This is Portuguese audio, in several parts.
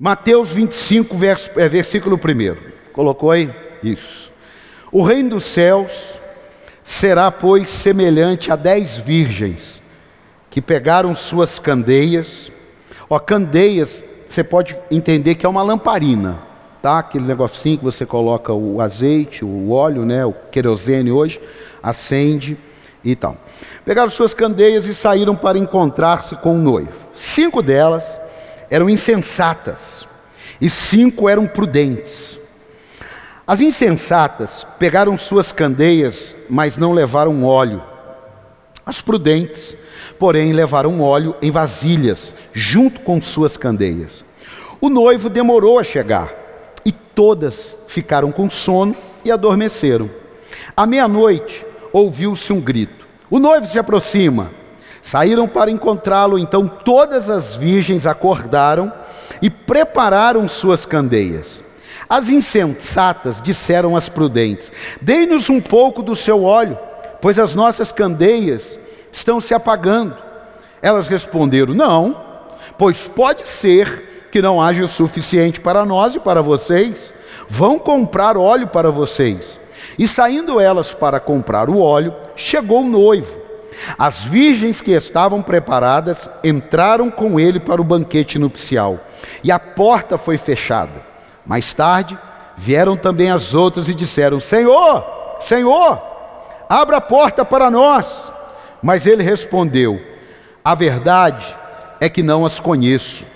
Mateus 25, vers, é, versículo 1. Colocou aí? Isso. O reino dos céus será, pois, semelhante a dez virgens que pegaram suas candeias. Ó, candeias, você pode entender que é uma lamparina, tá? Aquele negocinho que você coloca o azeite, o óleo, né? O querosene hoje, acende e tal. Pegaram suas candeias e saíram para encontrar-se com o noivo. Cinco delas eram insensatas e cinco eram prudentes. As insensatas pegaram suas candeias, mas não levaram óleo. As prudentes, porém, levaram óleo em vasilhas, junto com suas candeias. O noivo demorou a chegar, e todas ficaram com sono e adormeceram. À meia-noite, ouviu-se um grito: O noivo se aproxima. Saíram para encontrá-lo, então todas as virgens acordaram e prepararam suas candeias. As insensatas disseram às prudentes: Dê-nos um pouco do seu óleo, pois as nossas candeias estão se apagando. Elas responderam: Não, pois pode ser que não haja o suficiente para nós e para vocês. Vão comprar óleo para vocês. E saindo elas para comprar o óleo, chegou o noivo. As virgens que estavam preparadas entraram com ele para o banquete nupcial, e a porta foi fechada. Mais tarde, vieram também as outras e disseram: Senhor, Senhor, abra a porta para nós. Mas ele respondeu: A verdade é que não as conheço.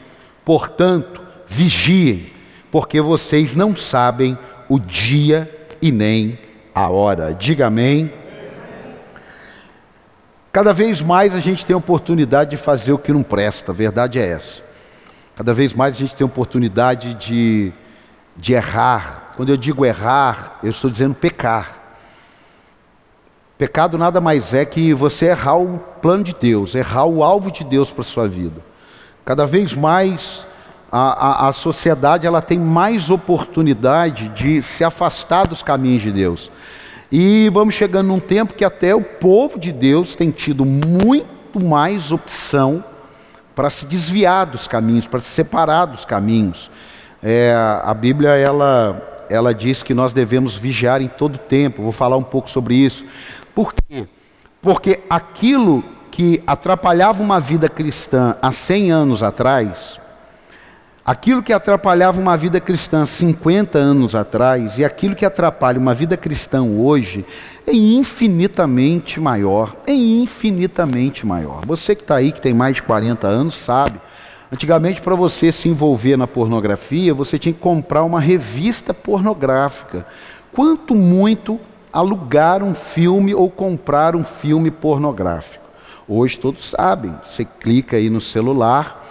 Portanto, vigiem, porque vocês não sabem o dia e nem a hora. Diga amém. Cada vez mais a gente tem oportunidade de fazer o que não presta, a verdade é essa. Cada vez mais a gente tem oportunidade de, de errar. Quando eu digo errar, eu estou dizendo pecar. Pecado nada mais é que você errar o plano de Deus, errar o alvo de Deus para a sua vida. Cada vez mais a, a, a sociedade ela tem mais oportunidade de se afastar dos caminhos de Deus. E vamos chegando num tempo que até o povo de Deus tem tido muito mais opção para se desviar dos caminhos, para se separar dos caminhos. É, a Bíblia ela, ela diz que nós devemos vigiar em todo tempo. Vou falar um pouco sobre isso. Por quê? Porque aquilo que atrapalhava uma vida cristã há 100 anos atrás, Aquilo que atrapalhava uma vida cristã 50 anos atrás e aquilo que atrapalha uma vida cristã hoje é infinitamente maior. É infinitamente maior. Você que está aí, que tem mais de 40 anos, sabe. Antigamente, para você se envolver na pornografia, você tinha que comprar uma revista pornográfica. Quanto muito alugar um filme ou comprar um filme pornográfico. Hoje todos sabem, você clica aí no celular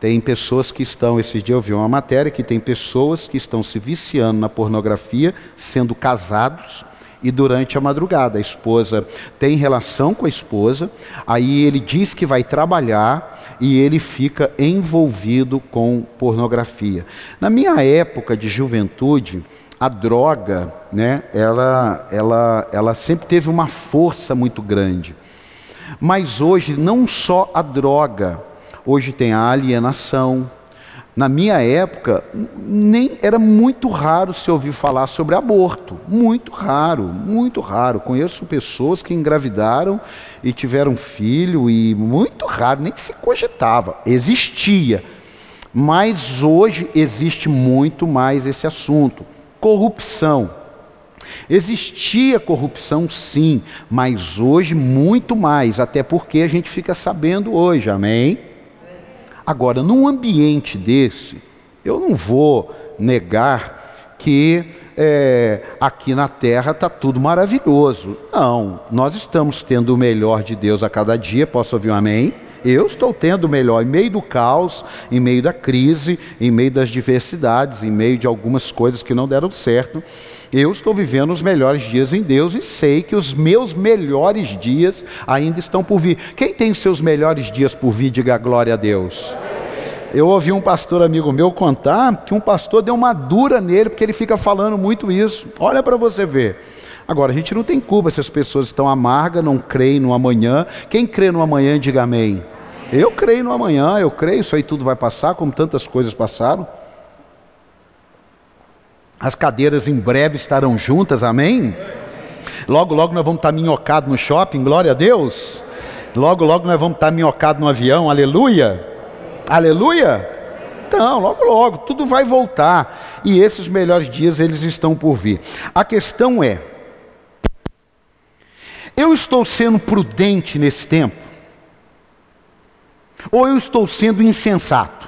tem pessoas que estão, esses dias eu vi uma matéria que tem pessoas que estão se viciando na pornografia, sendo casados, e durante a madrugada a esposa tem relação com a esposa, aí ele diz que vai trabalhar e ele fica envolvido com pornografia. Na minha época de juventude, a droga, né, ela, ela, ela sempre teve uma força muito grande. Mas hoje não só a droga, hoje tem a alienação. Na minha época, nem era muito raro se ouvir falar sobre aborto. Muito raro, muito raro. Conheço pessoas que engravidaram e tiveram filho e muito raro, nem se cogitava. Existia. Mas hoje existe muito mais esse assunto. Corrupção. Existia corrupção, sim, mas hoje muito mais, até porque a gente fica sabendo hoje, amém? Agora, num ambiente desse, eu não vou negar que é, aqui na terra está tudo maravilhoso. Não, nós estamos tendo o melhor de Deus a cada dia. Posso ouvir um amém? Eu estou tendo o melhor em meio do caos, em meio da crise, em meio das diversidades, em meio de algumas coisas que não deram certo. Eu estou vivendo os melhores dias em Deus e sei que os meus melhores dias ainda estão por vir. Quem tem os seus melhores dias por vir, diga glória a Deus. Eu ouvi um pastor amigo meu contar que um pastor deu uma dura nele porque ele fica falando muito isso. Olha para você ver. Agora, a gente não tem culpa se as pessoas estão amargas, não creem no amanhã. Quem crê no amanhã, diga amém. Eu creio no amanhã, eu creio, isso aí tudo vai passar, como tantas coisas passaram. As cadeiras em breve estarão juntas, amém? Logo, logo nós vamos estar minhocados no shopping, glória a Deus. Logo, logo nós vamos estar minhocados no avião, aleluia. Aleluia. Então, logo, logo, tudo vai voltar. E esses melhores dias, eles estão por vir. A questão é: eu estou sendo prudente nesse tempo? Ou eu estou sendo insensato?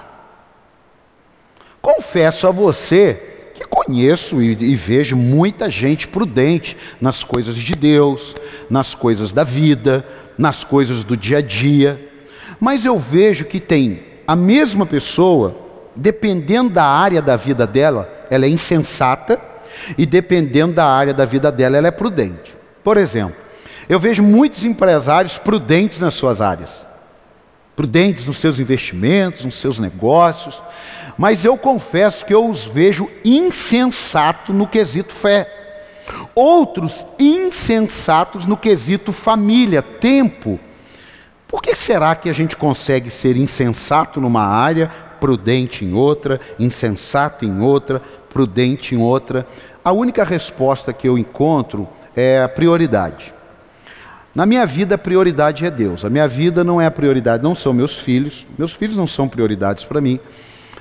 Confesso a você conheço e, e, vejo muita gente prudente nas coisas de Deus, nas coisas da vida, nas coisas do dia a dia, mas eu vejo que tem a mesma pessoa, dependendo da área da vida dela, ela é insensata, e dependendo da área da vida dela, ela é prudente. Por exemplo, eu vejo muitos empresários prudentes nas suas áreas, prudentes nos seus investimentos, nos seus negócios, mas eu confesso que eu os vejo insensato no quesito fé. Outros insensatos no quesito família, tempo. Por que será que a gente consegue ser insensato numa área, prudente em outra, insensato em outra, prudente em outra? A única resposta que eu encontro é a prioridade. Na minha vida, a prioridade é Deus. A minha vida não é a prioridade, não são meus filhos. Meus filhos não são prioridades para mim.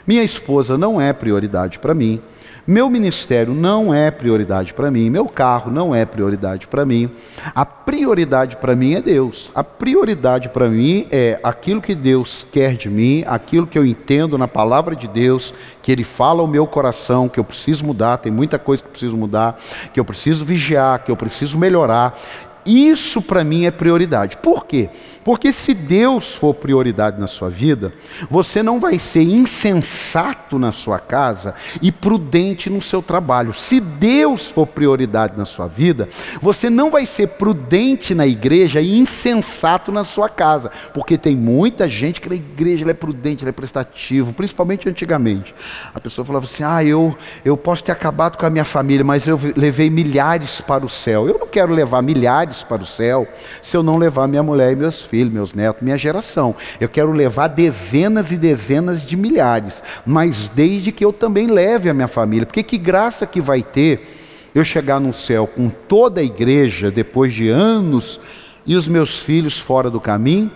Minha esposa não é prioridade para mim. Meu ministério não é prioridade para mim. Meu carro não é prioridade para mim. A prioridade para mim é Deus. A prioridade para mim é aquilo que Deus quer de mim, aquilo que eu entendo na palavra de Deus, que Ele fala ao meu coração, que eu preciso mudar. Tem muita coisa que eu preciso mudar, que eu preciso vigiar, que eu preciso melhorar. Isso para mim é prioridade. Por quê? Porque se Deus for prioridade na sua vida, você não vai ser insensato na sua casa e prudente no seu trabalho. Se Deus for prioridade na sua vida, você não vai ser prudente na igreja e insensato na sua casa. Porque tem muita gente que na igreja é prudente, é prestativo, principalmente antigamente. A pessoa falava assim: ah, eu, eu posso ter acabado com a minha família, mas eu levei milhares para o céu. Eu não quero levar milhares para o céu se eu não levar minha mulher e meus filhos, meus netos, minha geração. Eu quero levar dezenas e dezenas de milhares, mas desde que eu também leve a minha família, porque que graça que vai ter eu chegar no céu com toda a igreja depois de anos e os meus filhos fora do caminho,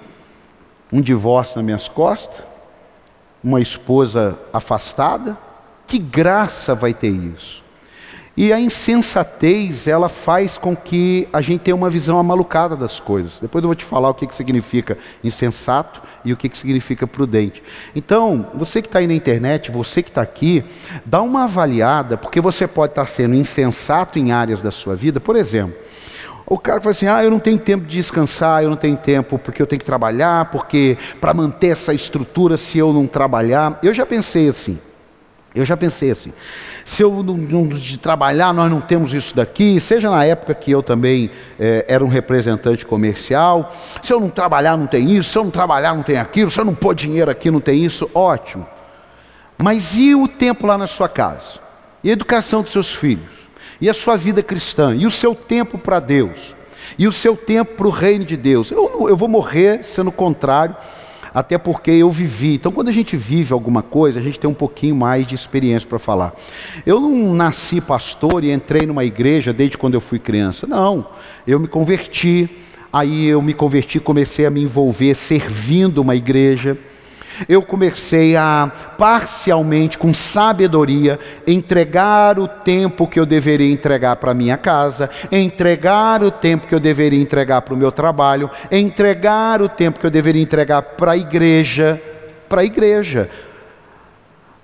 um divórcio nas minhas costas, uma esposa afastada, que graça vai ter isso? E a insensatez, ela faz com que a gente tenha uma visão amalucada das coisas. Depois eu vou te falar o que, que significa insensato e o que, que significa prudente. Então, você que está aí na internet, você que está aqui, dá uma avaliada, porque você pode estar sendo insensato em áreas da sua vida. Por exemplo, o cara fala assim: ah, eu não tenho tempo de descansar, eu não tenho tempo porque eu tenho que trabalhar, porque para manter essa estrutura, se eu não trabalhar. Eu já pensei assim. Eu já pensei assim, se eu não, de trabalhar, nós não temos isso daqui, seja na época que eu também é, era um representante comercial, se eu não trabalhar não tem isso, se eu não trabalhar não tem aquilo, se eu não pôr dinheiro aqui não tem isso, ótimo. Mas e o tempo lá na sua casa? E a educação dos seus filhos? E a sua vida cristã? E o seu tempo para Deus? E o seu tempo para o reino de Deus? Eu, eu vou morrer sendo contrário até porque eu vivi. Então, quando a gente vive alguma coisa, a gente tem um pouquinho mais de experiência para falar. Eu não nasci pastor e entrei numa igreja desde quando eu fui criança. Não, eu me converti. Aí eu me converti, comecei a me envolver servindo uma igreja eu comecei a parcialmente, com sabedoria, entregar o tempo que eu deveria entregar para minha casa, entregar o tempo que eu deveria entregar para o meu trabalho, entregar o tempo que eu deveria entregar para a igreja, para a igreja.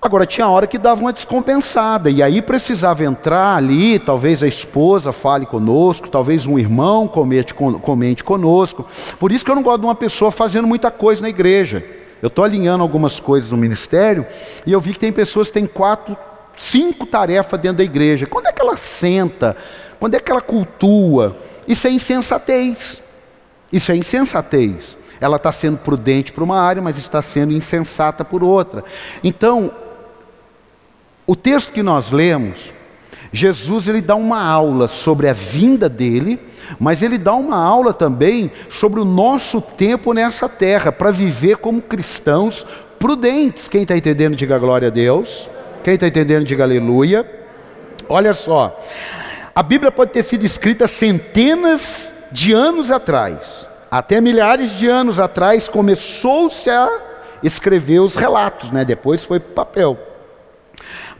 Agora tinha hora que dava uma descompensada, e aí precisava entrar ali, talvez a esposa fale conosco, talvez um irmão comente, comente conosco. Por isso que eu não gosto de uma pessoa fazendo muita coisa na igreja. Eu estou alinhando algumas coisas no ministério e eu vi que tem pessoas que têm quatro, cinco tarefas dentro da igreja. Quando é que ela senta? Quando é que ela cultua? Isso é insensatez. Isso é insensatez. Ela está sendo prudente para uma área, mas está sendo insensata por outra. Então, o texto que nós lemos, Jesus ele dá uma aula sobre a vinda dele mas ele dá uma aula também sobre o nosso tempo nessa terra, para viver como cristãos prudentes. Quem está entendendo, diga glória a Deus. Quem está entendendo, diga aleluia. Olha só, a Bíblia pode ter sido escrita centenas de anos atrás, até milhares de anos atrás começou-se a escrever os relatos, né? Depois foi para papel.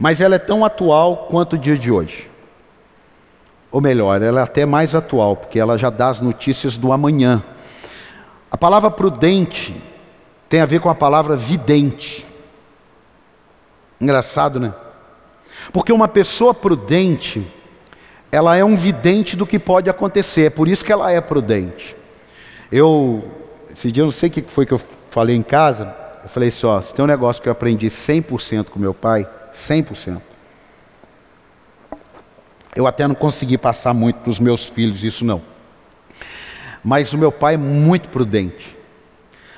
Mas ela é tão atual quanto o dia de hoje. Ou melhor, ela é até mais atual, porque ela já dá as notícias do amanhã. A palavra prudente tem a ver com a palavra vidente. Engraçado, né? Porque uma pessoa prudente, ela é um vidente do que pode acontecer, é por isso que ela é prudente. Eu, esse dia eu não sei o que foi que eu falei em casa, eu falei assim, ó, se tem um negócio que eu aprendi 100% com meu pai, 100%. Eu até não consegui passar muito para os meus filhos isso não. Mas o meu pai é muito prudente.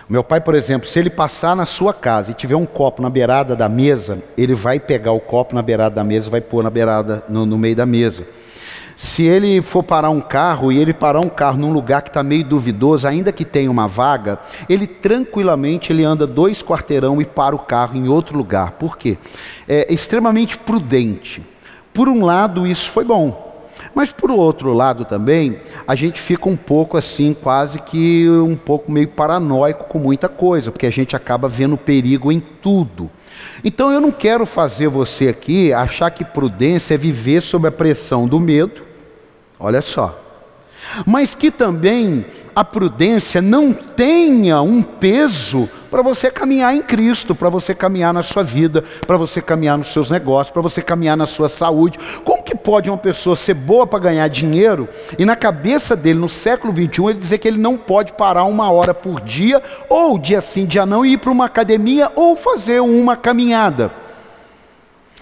O meu pai, por exemplo, se ele passar na sua casa e tiver um copo na beirada da mesa, ele vai pegar o copo na beirada da mesa e vai pôr na beirada, no, no meio da mesa. Se ele for parar um carro e ele parar um carro num lugar que está meio duvidoso, ainda que tenha uma vaga, ele tranquilamente ele anda dois quarteirão e para o carro em outro lugar. Por quê? É extremamente prudente. Por um lado, isso foi bom. Mas por outro lado também, a gente fica um pouco assim, quase que um pouco meio paranoico com muita coisa, porque a gente acaba vendo perigo em tudo. Então eu não quero fazer você aqui achar que prudência é viver sob a pressão do medo. Olha só. Mas que também a prudência não tenha um peso para você caminhar em Cristo, para você caminhar na sua vida, para você caminhar nos seus negócios, para você caminhar na sua saúde. Como que pode uma pessoa ser boa para ganhar dinheiro e na cabeça dele, no século 21, ele dizer que ele não pode parar uma hora por dia, ou dia sim, dia não, e ir para uma academia ou fazer uma caminhada?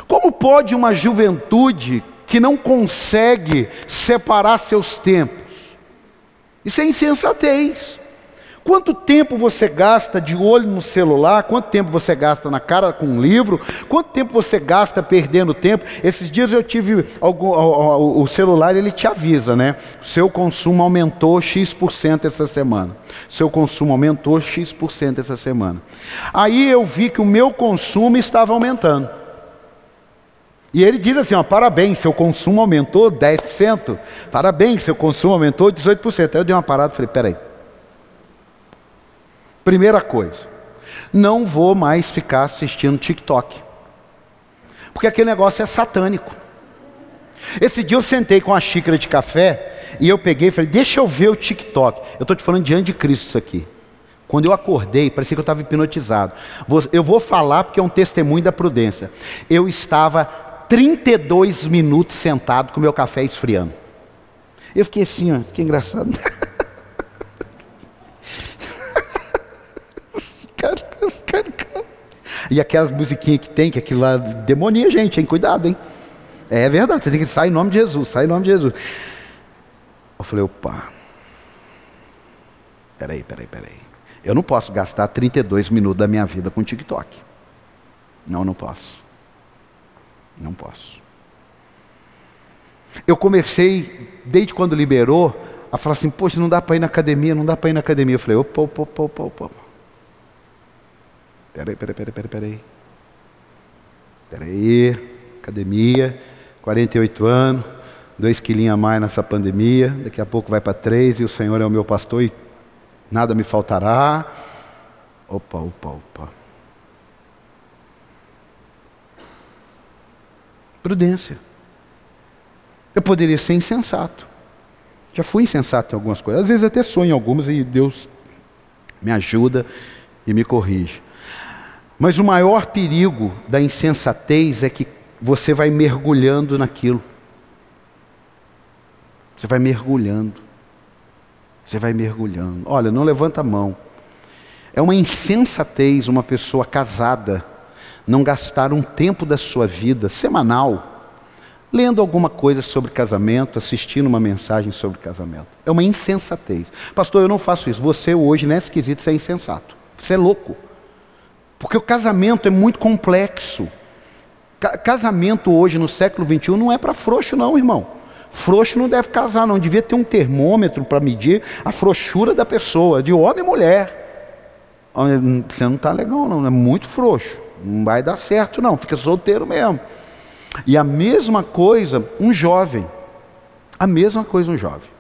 Como pode uma juventude que não consegue separar seus tempos? Isso é insensatez. Quanto tempo você gasta de olho no celular? Quanto tempo você gasta na cara com um livro? Quanto tempo você gasta perdendo tempo? Esses dias eu tive algum, o, celular ele te avisa, né? Seu consumo aumentou x% essa semana. Seu consumo aumentou x% essa semana. Aí eu vi que o meu consumo estava aumentando. E ele diz assim: ó, parabéns, seu consumo aumentou 10%. Parabéns, seu consumo aumentou 18%. Aí eu dei uma parada e falei: peraí. Primeira coisa, não vou mais ficar assistindo TikTok. Porque aquele negócio é satânico. Esse dia eu sentei com uma xícara de café e eu peguei e falei: deixa eu ver o TikTok. Eu estou te falando diante de Cristo isso aqui. Quando eu acordei, parecia que eu estava hipnotizado. Eu vou falar porque é um testemunho da prudência. Eu estava 32 minutos sentado com meu café esfriando. Eu fiquei assim, ó, que engraçado. E aquelas musiquinhas que tem, que aquilo lá demonia gente, hein? Cuidado, hein? É verdade, você tem que sair em nome de Jesus, sai em nome de Jesus. Eu falei, opa. Peraí, peraí, peraí. Eu não posso gastar 32 minutos da minha vida com TikTok. Não, não posso. Não posso. Eu comecei, desde quando liberou, a falar assim, poxa, não dá para ir na academia, não dá para ir na academia. Eu falei, opa, opa, opa, opa, opa. Peraí, peraí, peraí, peraí, peraí. Peraí, academia, 48 anos, dois quilinhos a mais nessa pandemia, daqui a pouco vai para três e o Senhor é o meu pastor e nada me faltará. Opa, opa, opa. Prudência. Eu poderia ser insensato. Já fui insensato em algumas coisas. Às vezes até sonho em algumas e Deus me ajuda e me corrige. Mas o maior perigo da insensatez é que você vai mergulhando naquilo. Você vai mergulhando. Você vai mergulhando. Olha, não levanta a mão. É uma insensatez uma pessoa casada não gastar um tempo da sua vida semanal lendo alguma coisa sobre casamento, assistindo uma mensagem sobre casamento. É uma insensatez. Pastor, eu não faço isso. Você hoje, nesse quesito, você é insensato. Você é louco. Porque o casamento é muito complexo. casamento hoje, no século XXI, não é para frouxo, não, irmão. Frouxo não deve casar, não. Devia ter um termômetro para medir a frouxura da pessoa, de homem e mulher. Você não está legal, não. É muito frouxo. Não vai dar certo, não. Fica solteiro mesmo. E a mesma coisa um jovem. A mesma coisa um jovem.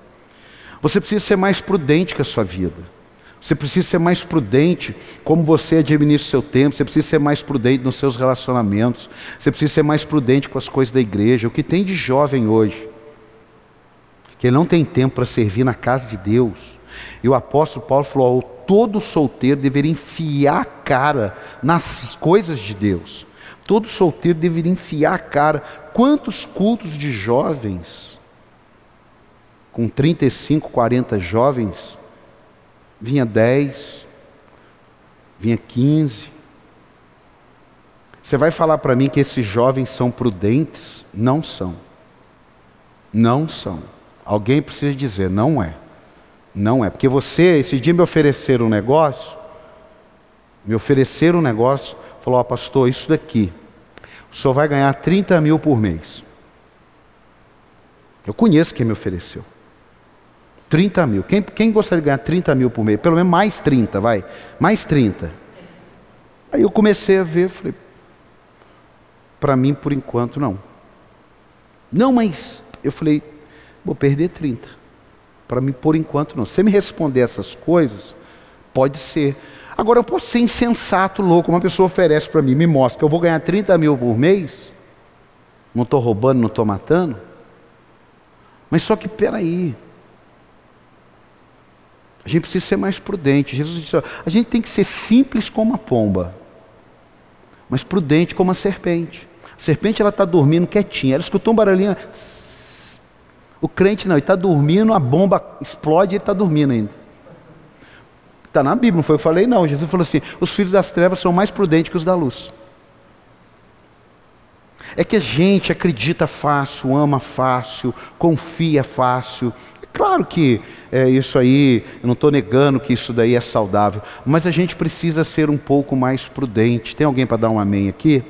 Você precisa ser mais prudente com a sua vida. Você precisa ser mais prudente como você administra o seu tempo, você precisa ser mais prudente nos seus relacionamentos, você precisa ser mais prudente com as coisas da igreja. O que tem de jovem hoje, que não tem tempo para servir na casa de Deus. E o apóstolo Paulo falou: todo solteiro deveria enfiar a cara nas coisas de Deus. Todo solteiro deveria enfiar a cara. Quantos cultos de jovens, com 35, 40 jovens, vinha 10, vinha 15. Você vai falar para mim que esses jovens são prudentes? Não são. Não são. Alguém precisa dizer, não é. Não é. Porque você, esse dia me ofereceram um negócio, me ofereceram um negócio, falou, ó oh, pastor, isso daqui, o senhor vai ganhar 30 mil por mês. Eu conheço quem me ofereceu. 30 mil. Quem, quem gostaria de ganhar 30 mil por mês? Pelo menos mais 30, vai. Mais 30. Aí eu comecei a ver, falei, para mim por enquanto não. Não, mas eu falei, vou perder 30. Para mim por enquanto não. Se me responder essas coisas, pode ser. Agora eu posso ser insensato, louco. Uma pessoa oferece para mim, me mostra que eu vou ganhar 30 mil por mês. Não estou roubando, não estou matando. Mas só que peraí, a gente precisa ser mais prudente. Jesus disse: a gente tem que ser simples como a pomba, mas prudente como a serpente. A serpente ela está dormindo quietinha. Ela escutou um barulhinho. O crente não, ele está dormindo, a bomba explode e ele está dormindo ainda. Está na Bíblia, não foi eu falei, não. Jesus falou assim: os filhos das trevas são mais prudentes que os da luz. É que a gente acredita fácil, ama fácil, confia fácil, Claro que é, isso aí, eu não estou negando que isso daí é saudável, mas a gente precisa ser um pouco mais prudente. Tem alguém para dar um amém aqui?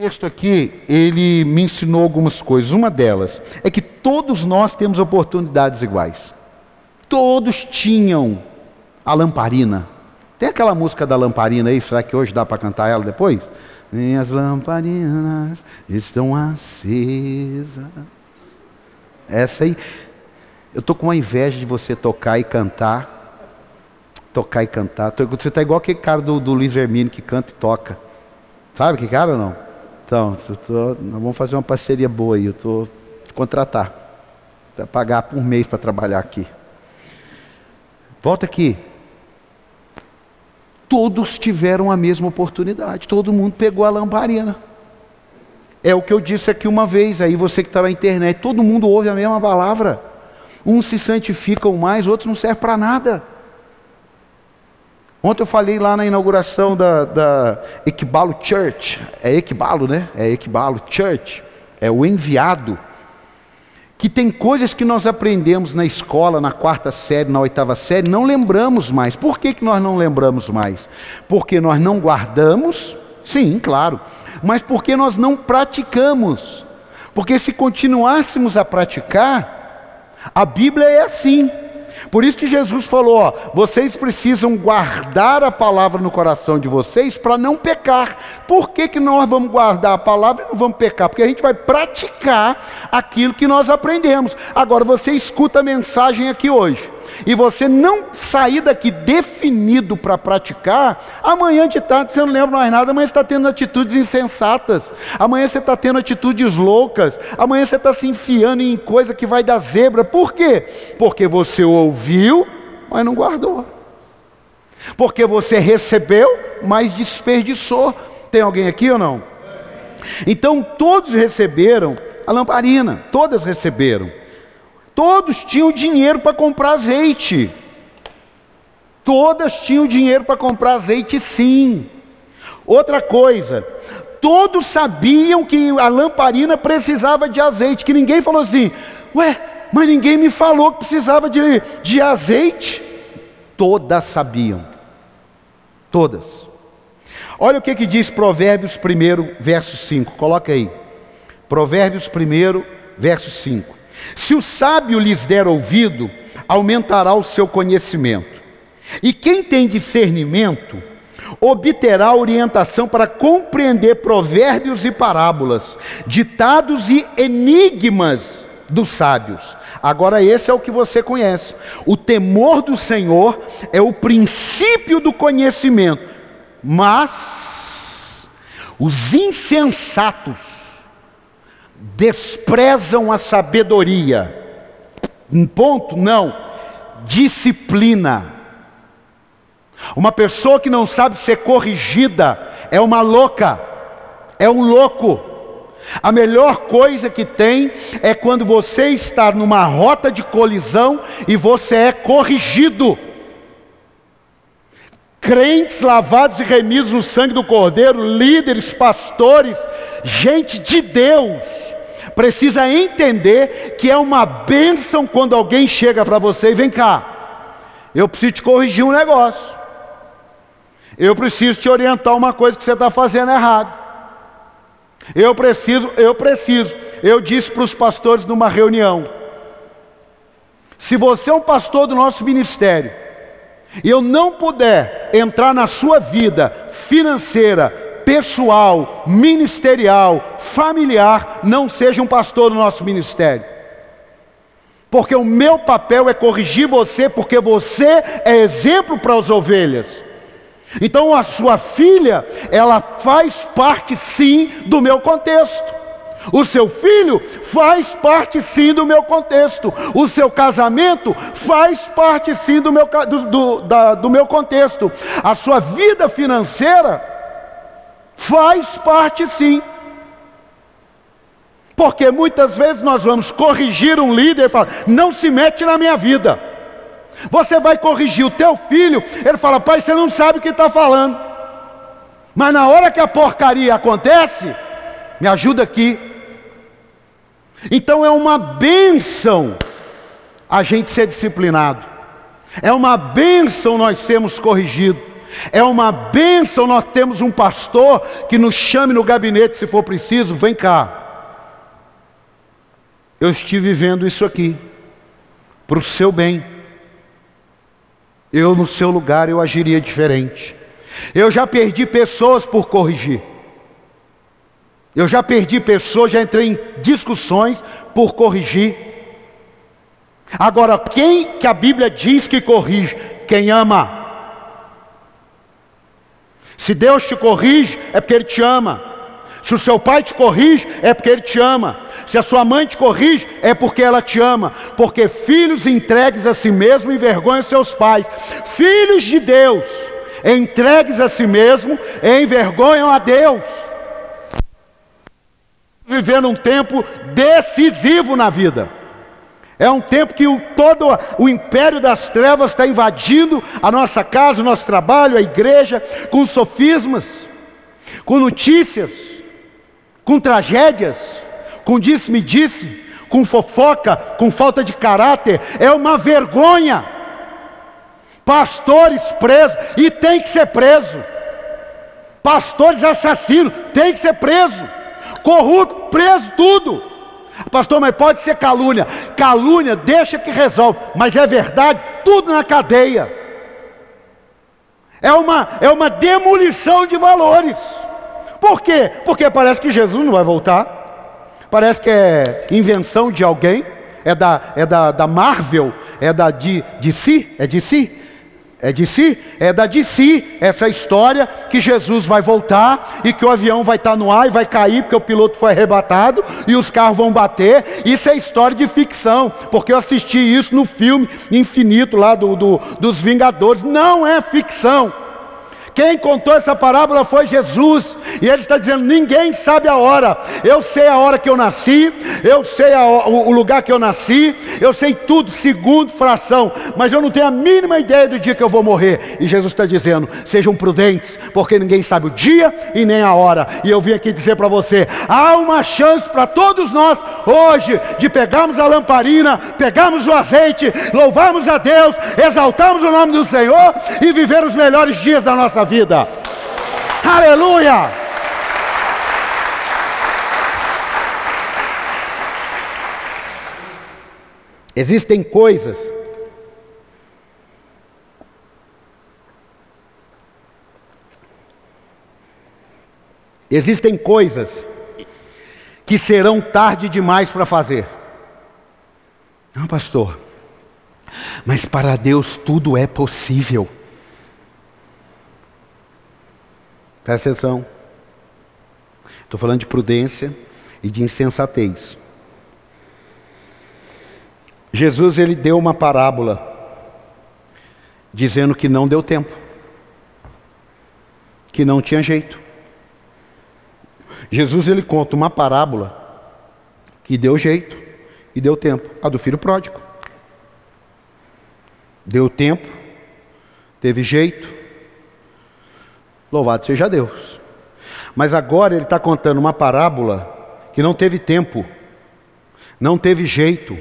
Texto aqui, ele me ensinou algumas coisas. Uma delas é que todos nós temos oportunidades iguais. Todos tinham a lamparina. Tem aquela música da lamparina aí, será que hoje dá para cantar ela depois? Minhas lamparinas estão acesas. Essa aí. Eu estou com uma inveja de você tocar e cantar. Tocar e cantar. Você está igual aquele cara do, do Luiz Hermínio que canta e toca. Sabe que cara não? Então, tô, nós vamos fazer uma parceria boa aí. Eu estou contratar. Pagar por mês para trabalhar aqui. Volta aqui. Todos tiveram a mesma oportunidade. Todo mundo pegou a lamparina. É o que eu disse aqui uma vez. Aí você que está na internet, todo mundo ouve a mesma palavra. Uns se santificam mais, outros não servem para nada. Ontem eu falei lá na inauguração da, da Equibalo Church, é Equibalo, né? É Equibalo Church, é o enviado. Que tem coisas que nós aprendemos na escola, na quarta série, na oitava série, não lembramos mais. Por que, que nós não lembramos mais? Porque nós não guardamos, sim, claro, mas porque nós não praticamos. Porque se continuássemos a praticar, a Bíblia é assim. Por isso que Jesus falou: ó, vocês precisam guardar a palavra no coração de vocês para não pecar. Por que, que nós vamos guardar a palavra e não vamos pecar? Porque a gente vai praticar aquilo que nós aprendemos. Agora você escuta a mensagem aqui hoje e você não sair daqui definido para praticar, amanhã de tarde você não lembra mais nada, amanhã você está tendo atitudes insensatas, amanhã você está tendo atitudes loucas, amanhã você está se enfiando em coisa que vai dar zebra. Por quê? Porque você ouviu, mas não guardou. Porque você recebeu, mas desperdiçou. Tem alguém aqui ou não? Então todos receberam a lamparina, todas receberam. Todos tinham dinheiro para comprar azeite. Todas tinham dinheiro para comprar azeite, sim. Outra coisa, todos sabiam que a lamparina precisava de azeite, que ninguém falou assim, ué, mas ninguém me falou que precisava de, de azeite. Todas sabiam, todas. Olha o que, que diz Provérbios 1, verso 5, coloca aí. Provérbios 1, verso 5. Se o sábio lhes der ouvido, aumentará o seu conhecimento. E quem tem discernimento obterá orientação para compreender provérbios e parábolas, ditados e enigmas dos sábios. Agora, esse é o que você conhece. O temor do Senhor é o princípio do conhecimento, mas os insensatos desprezam a sabedoria. Um ponto? Não. Disciplina. Uma pessoa que não sabe ser corrigida é uma louca, é um louco. A melhor coisa que tem é quando você está numa rota de colisão e você é corrigido. Crentes lavados e remidos no sangue do Cordeiro, líderes, pastores, gente de Deus, precisa entender que é uma bênção quando alguém chega para você e vem cá, eu preciso te corrigir um negócio, eu preciso te orientar uma coisa que você está fazendo errado. Eu preciso, eu preciso. Eu disse para os pastores numa reunião: se você é um pastor do nosso ministério, e eu não puder entrar na sua vida financeira, pessoal, ministerial, familiar, não seja um pastor do nosso ministério. Porque o meu papel é corrigir você, porque você é exemplo para as ovelhas. Então a sua filha, ela faz parte sim do meu contexto. O seu filho faz parte sim do meu contexto. O seu casamento faz parte sim do meu, do, do, da, do meu contexto. A sua vida financeira faz parte sim. Porque muitas vezes nós vamos corrigir um líder e falar: não se mete na minha vida. Você vai corrigir o teu filho, ele fala, pai, você não sabe o que está falando. Mas na hora que a porcaria acontece, me ajuda aqui. Então é uma benção a gente ser disciplinado. É uma benção nós sermos corrigidos. É uma benção nós temos um pastor que nos chame no gabinete se for preciso, vem cá. Eu estive vendo isso aqui, para o seu bem. Eu, no seu lugar, eu agiria diferente. Eu já perdi pessoas por corrigir. Eu já perdi pessoas, já entrei em discussões por corrigir. Agora, quem que a Bíblia diz que corrige? Quem ama. Se Deus te corrige, é porque Ele te ama. Se o seu pai te corrige, é porque ele te ama. Se a sua mãe te corrige, é porque ela te ama. Porque filhos entregues a si mesmo envergonham seus pais. Filhos de Deus, entregues a si mesmo, envergonham a Deus. Vivendo um tempo decisivo na vida. É um tempo que o, todo o império das trevas está invadindo a nossa casa, o nosso trabalho, a igreja, com sofismas, com notícias com tragédias, com disse-me-disse, com fofoca, com falta de caráter, é uma vergonha. Pastores presos, e tem que ser preso. Pastores assassinos, tem que ser preso. Corrupto, preso, tudo. Pastor, mas pode ser calúnia. Calúnia, deixa que resolve. Mas é verdade, tudo na cadeia. É uma, é uma demolição de valores. Por quê? Porque parece que Jesus não vai voltar. Parece que é invenção de alguém. É da, é da, da Marvel, é da de, de si, é de si, é de si, é da de si, essa história que Jesus vai voltar e que o avião vai estar no ar e vai cair porque o piloto foi arrebatado e os carros vão bater. Isso é história de ficção, porque eu assisti isso no filme Infinito lá do, do dos Vingadores. Não é ficção. Quem contou essa parábola foi Jesus, e ele está dizendo: ninguém sabe a hora. Eu sei a hora que eu nasci, eu sei a, o, o lugar que eu nasci, eu sei tudo, segundo, fração, mas eu não tenho a mínima ideia do dia que eu vou morrer. E Jesus está dizendo: sejam prudentes, porque ninguém sabe o dia e nem a hora. E eu vim aqui dizer para você: há uma chance para todos nós hoje de pegarmos a lamparina, pegarmos o azeite, louvarmos a Deus, exaltarmos o nome do Senhor e viver os melhores dias da nossa vida. Aleluia! Existem coisas Existem coisas que serão tarde demais para fazer. Não, pastor, mas para Deus tudo é possível. Presta atenção. Estou falando de prudência e de insensatez. Jesus ele deu uma parábola dizendo que não deu tempo, que não tinha jeito. Jesus ele conta uma parábola que deu jeito e deu tempo, a do filho pródigo. Deu tempo, teve jeito, louvado seja Deus. Mas agora ele está contando uma parábola que não teve tempo, não teve jeito.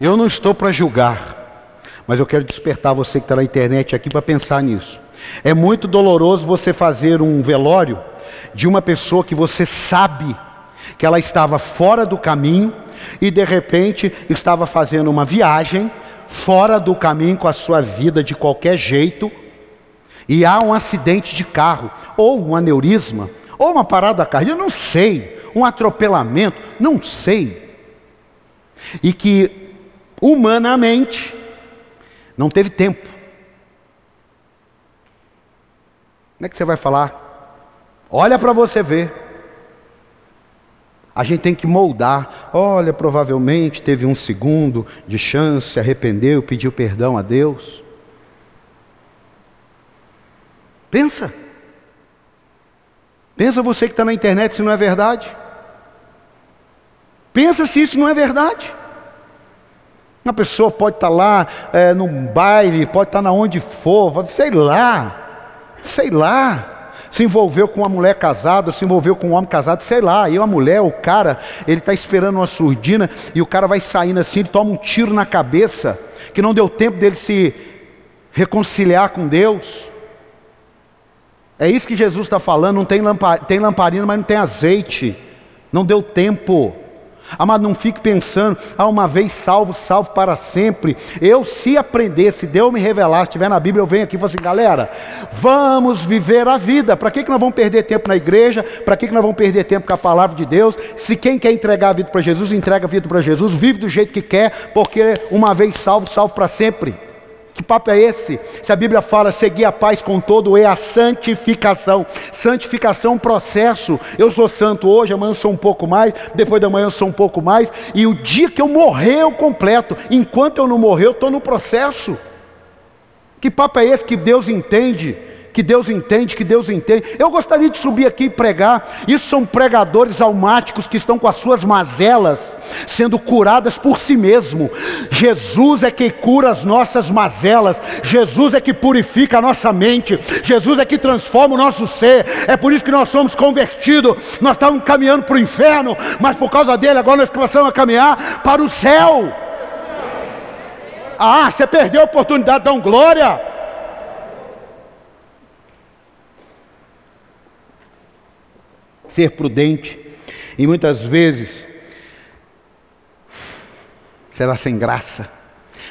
Eu não estou para julgar, mas eu quero despertar você que está na internet aqui para pensar nisso. É muito doloroso você fazer um velório de uma pessoa que você sabe que ela estava fora do caminho e de repente estava fazendo uma viagem fora do caminho com a sua vida de qualquer jeito e há um acidente de carro ou um aneurisma ou uma parada cardíaca, eu não sei, um atropelamento, não sei. E que humanamente não teve tempo. Como é que você vai falar? Olha para você ver. A gente tem que moldar. Olha, provavelmente teve um segundo de chance, se arrependeu, pediu perdão a Deus. Pensa. Pensa você que está na internet se não é verdade. Pensa se isso não é verdade. Uma pessoa pode estar tá lá é, num baile, pode estar tá na onde for, sei lá, sei lá se envolveu com uma mulher casada, se envolveu com um homem casado, sei lá, e uma mulher, o cara, ele está esperando uma surdina e o cara vai saindo assim, ele toma um tiro na cabeça, que não deu tempo dele se reconciliar com Deus. É isso que Jesus está falando, não tem, lamparina, tem lamparina, mas não tem azeite, não deu tempo. Amado, não fique pensando, ah, uma vez salvo, salvo para sempre. Eu, se aprender, se Deus me revelar, se estiver na Bíblia, eu venho aqui e falo assim, galera, vamos viver a vida. Para que, que nós vamos perder tempo na igreja? Para que, que nós vamos perder tempo com a palavra de Deus? Se quem quer entregar a vida para Jesus, entrega a vida para Jesus, vive do jeito que quer, porque uma vez salvo, salvo para sempre. Que papo é esse? Se a Bíblia fala seguir a paz com todo, é a santificação. Santificação é um processo. Eu sou santo hoje, amanhã eu sou um pouco mais, depois da manhã eu sou um pouco mais, e o dia que eu morrer eu completo. Enquanto eu não morrer, eu estou no processo. Que papo é esse que Deus entende? Que Deus entende, que Deus entende. Eu gostaria de subir aqui e pregar. Isso são pregadores almáticos que estão com as suas mazelas sendo curadas por si mesmo. Jesus é que cura as nossas mazelas. Jesus é que purifica a nossa mente. Jesus é que transforma o nosso ser. É por isso que nós somos convertidos. Nós estávamos caminhando para o inferno, mas por causa dele agora nós começamos a caminhar para o céu. Ah, você perdeu a oportunidade um glória. Ser prudente, e muitas vezes será sem graça.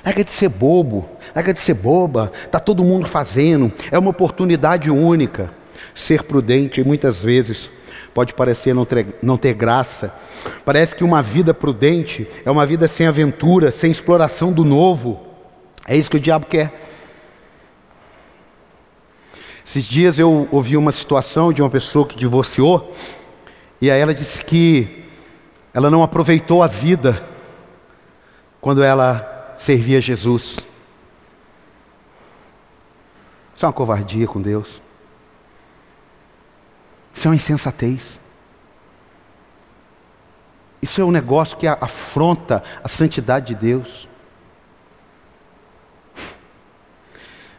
Larga de ser bobo, larga de ser boba, está todo mundo fazendo, é uma oportunidade única. Ser prudente muitas vezes pode parecer não ter, não ter graça. Parece que uma vida prudente é uma vida sem aventura, sem exploração do novo. É isso que o diabo quer. Esses dias eu ouvi uma situação de uma pessoa que divorciou, e aí ela disse que ela não aproveitou a vida quando ela servia Jesus. Isso é uma covardia com Deus. Isso é uma insensatez. Isso é um negócio que afronta a santidade de Deus.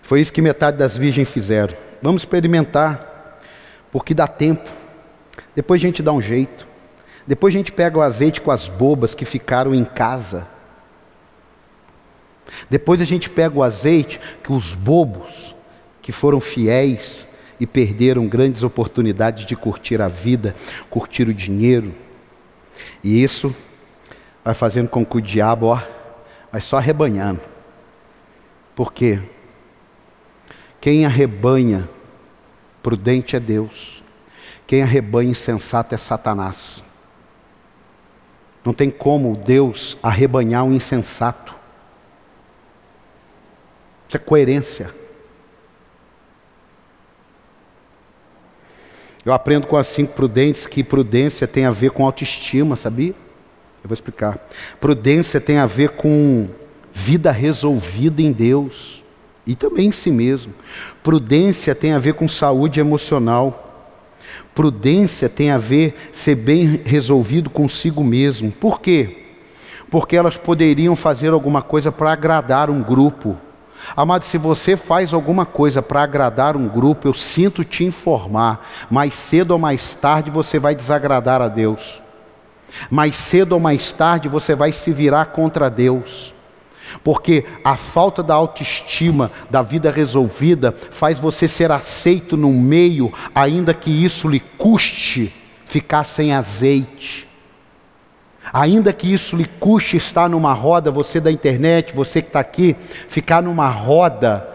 Foi isso que metade das virgens fizeram. Vamos experimentar, porque dá tempo. Depois a gente dá um jeito. Depois a gente pega o azeite com as bobas que ficaram em casa. Depois a gente pega o azeite que os bobos, que foram fiéis e perderam grandes oportunidades de curtir a vida, curtir o dinheiro. E isso vai fazendo com que o diabo, ó, vai só arrebanhando. Por quê? Quem arrebanha prudente é Deus. Quem arrebanha insensato é Satanás. Não tem como Deus arrebanhar um insensato. Isso é coerência. Eu aprendo com as cinco prudentes que prudência tem a ver com autoestima, sabia? Eu vou explicar. Prudência tem a ver com vida resolvida em Deus e também em si mesmo. Prudência tem a ver com saúde emocional. Prudência tem a ver ser bem resolvido consigo mesmo. Por quê? Porque elas poderiam fazer alguma coisa para agradar um grupo Amado, se você faz alguma coisa para agradar um grupo, eu sinto te informar, mais cedo ou mais tarde você vai desagradar a Deus. Mais cedo ou mais tarde você vai se virar contra Deus. Porque a falta da autoestima, da vida resolvida, faz você ser aceito no meio, ainda que isso lhe custe ficar sem azeite. Ainda que isso lhe custe estar numa roda, você da internet, você que está aqui, ficar numa roda,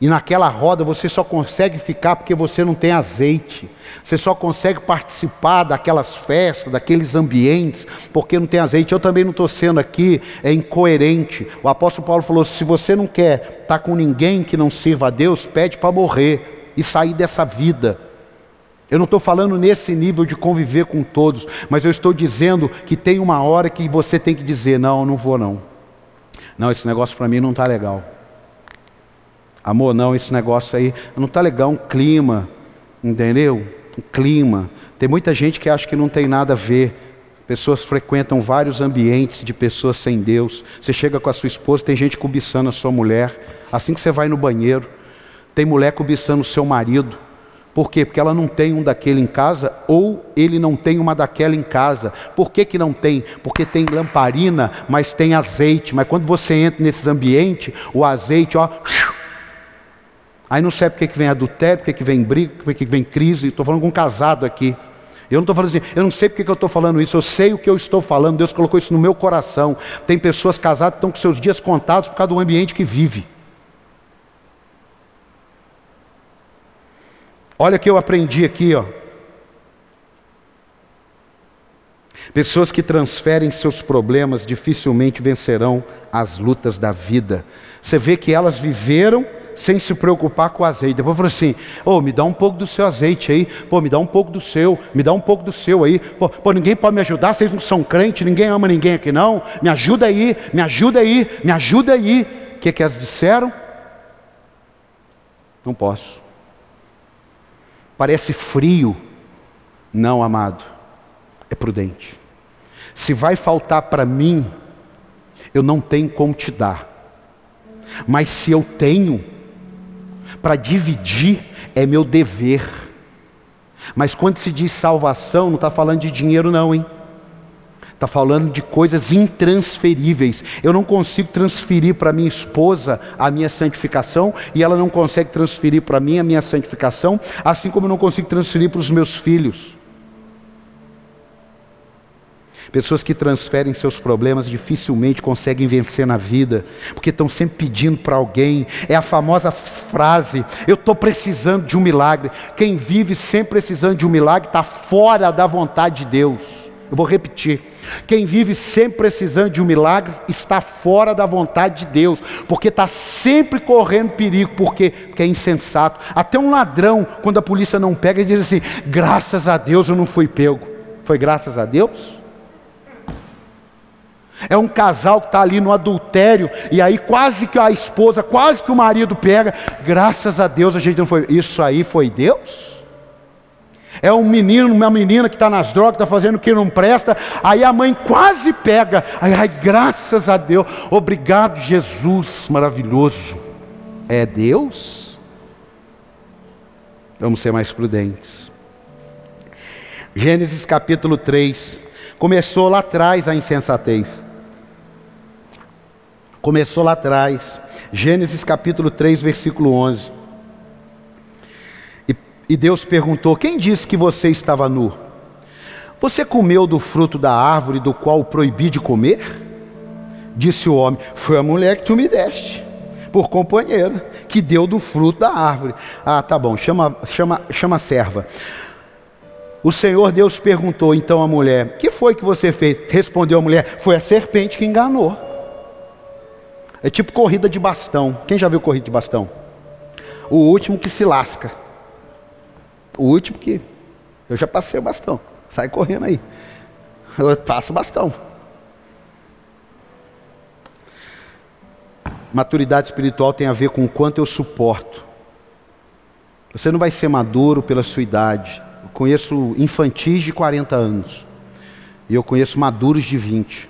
e naquela roda você só consegue ficar porque você não tem azeite. Você só consegue participar daquelas festas, daqueles ambientes, porque não tem azeite. Eu também não estou sendo aqui é incoerente. O apóstolo Paulo falou: se você não quer estar tá com ninguém que não sirva a Deus, pede para morrer e sair dessa vida. Eu não estou falando nesse nível de conviver com todos, mas eu estou dizendo que tem uma hora que você tem que dizer: não, eu não vou não. Não, esse negócio para mim não está legal. Amor, não, esse negócio aí não está legal. Um clima, entendeu? Um clima. Tem muita gente que acha que não tem nada a ver. Pessoas frequentam vários ambientes de pessoas sem Deus. Você chega com a sua esposa, tem gente cobiçando a sua mulher. Assim que você vai no banheiro, tem mulher cobiçando o seu marido. Por quê? Porque ela não tem um daquele em casa ou ele não tem uma daquela em casa. Por que, que não tem? Porque tem lamparina, mas tem azeite. Mas quando você entra nesses ambientes, o azeite, ó. Aí não sabe por que, que vem adultério, por que, que vem briga, por que, que vem crise. Estou falando com um casado aqui. Eu não estou falando assim, eu não sei porque que eu estou falando isso, eu sei o que eu estou falando, Deus colocou isso no meu coração. Tem pessoas casadas que estão com seus dias contados por causa do ambiente que vive. Olha o que eu aprendi aqui, ó. Pessoas que transferem seus problemas dificilmente vencerão as lutas da vida. Você vê que elas viveram sem se preocupar com o azeite. Depois falou assim: Ô, oh, me dá um pouco do seu azeite aí. Pô, me dá um pouco do seu. Me dá um pouco do seu aí. Pô, pô ninguém pode me ajudar. Vocês não são crentes. Ninguém ama ninguém aqui não. Me ajuda aí. Me ajuda aí. Me ajuda aí. O que, que elas disseram? Não posso. Parece frio. Não, amado. É prudente. Se vai faltar para mim, eu não tenho como te dar. Mas se eu tenho, para dividir, é meu dever. Mas quando se diz salvação, não está falando de dinheiro, não, hein? Está falando de coisas intransferíveis. Eu não consigo transferir para minha esposa a minha santificação e ela não consegue transferir para mim a minha santificação, assim como eu não consigo transferir para os meus filhos. Pessoas que transferem seus problemas dificilmente conseguem vencer na vida, porque estão sempre pedindo para alguém. É a famosa frase: Eu estou precisando de um milagre. Quem vive sempre precisando de um milagre está fora da vontade de Deus. Eu vou repetir. Quem vive sempre precisando de um milagre está fora da vontade de Deus, porque está sempre correndo perigo, porque, porque é insensato. Até um ladrão, quando a polícia não pega, ele diz assim: graças a Deus eu não fui pego. Foi graças a Deus? É um casal que está ali no adultério, e aí quase que a esposa, quase que o marido pega, graças a Deus a gente não foi. Isso aí foi Deus? É um menino, uma menina que está nas drogas, está fazendo o que não presta, aí a mãe quase pega, ai, ai, graças a Deus, obrigado Jesus, maravilhoso. É Deus? Vamos ser mais prudentes. Gênesis capítulo 3, começou lá atrás a insensatez. Começou lá atrás, Gênesis capítulo 3, versículo 11. E Deus perguntou: Quem disse que você estava nu? Você comeu do fruto da árvore do qual proibi de comer? Disse o homem: Foi a mulher que tu me deste, por companheira, que deu do fruto da árvore. Ah, tá bom, chama, chama, chama a serva. O Senhor Deus perguntou então à mulher: Que foi que você fez? Respondeu a mulher: Foi a serpente que enganou. É tipo corrida de bastão. Quem já viu corrida de bastão? O último que se lasca. O último que. Eu já passei o bastão. Sai correndo aí. Eu passo o bastão. Maturidade espiritual tem a ver com o quanto eu suporto. Você não vai ser maduro pela sua idade. Eu conheço infantis de 40 anos. E eu conheço maduros de 20.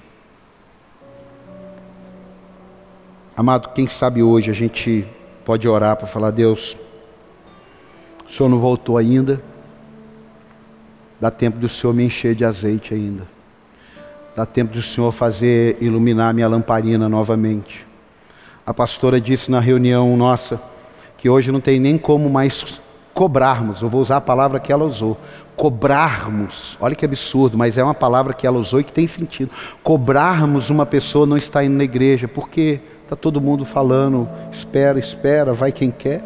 Amado, quem sabe hoje a gente pode orar para falar: Deus, o Senhor não voltou ainda. Dá tempo do Senhor me encher de azeite ainda. Dá tempo do Senhor fazer iluminar minha lamparina novamente. A pastora disse na reunião nossa que hoje não tem nem como mais cobrarmos. Eu vou usar a palavra que ela usou. Cobrarmos, olha que absurdo, mas é uma palavra que ela usou e que tem sentido. Cobrarmos uma pessoa não está indo na igreja, porque está todo mundo falando, espera, espera, vai quem quer.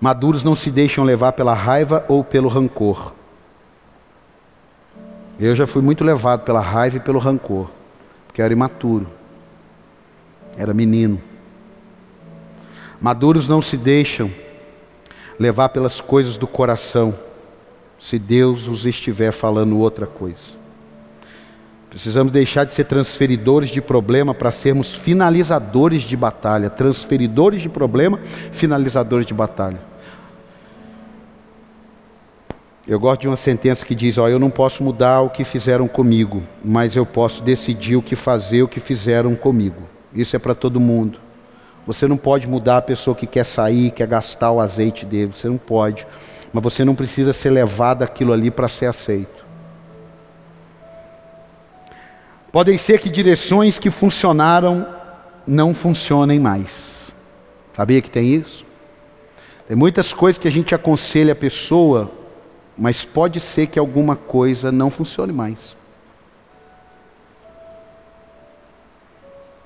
Maduros não se deixam levar pela raiva ou pelo rancor. Eu já fui muito levado pela raiva e pelo rancor porque era imaturo, era menino. Maduros não se deixam levar pelas coisas do coração, se Deus os estiver falando outra coisa. Precisamos deixar de ser transferidores de problema para sermos finalizadores de batalha. Transferidores de problema, finalizadores de batalha. Eu gosto de uma sentença que diz: Ó, eu não posso mudar o que fizeram comigo, mas eu posso decidir o que fazer, o que fizeram comigo. Isso é para todo mundo. Você não pode mudar a pessoa que quer sair, quer gastar o azeite dele. Você não pode. Mas você não precisa ser levado aquilo ali para ser aceito. Podem ser que direções que funcionaram não funcionem mais. Sabia que tem isso? Tem muitas coisas que a gente aconselha a pessoa mas pode ser que alguma coisa não funcione mais.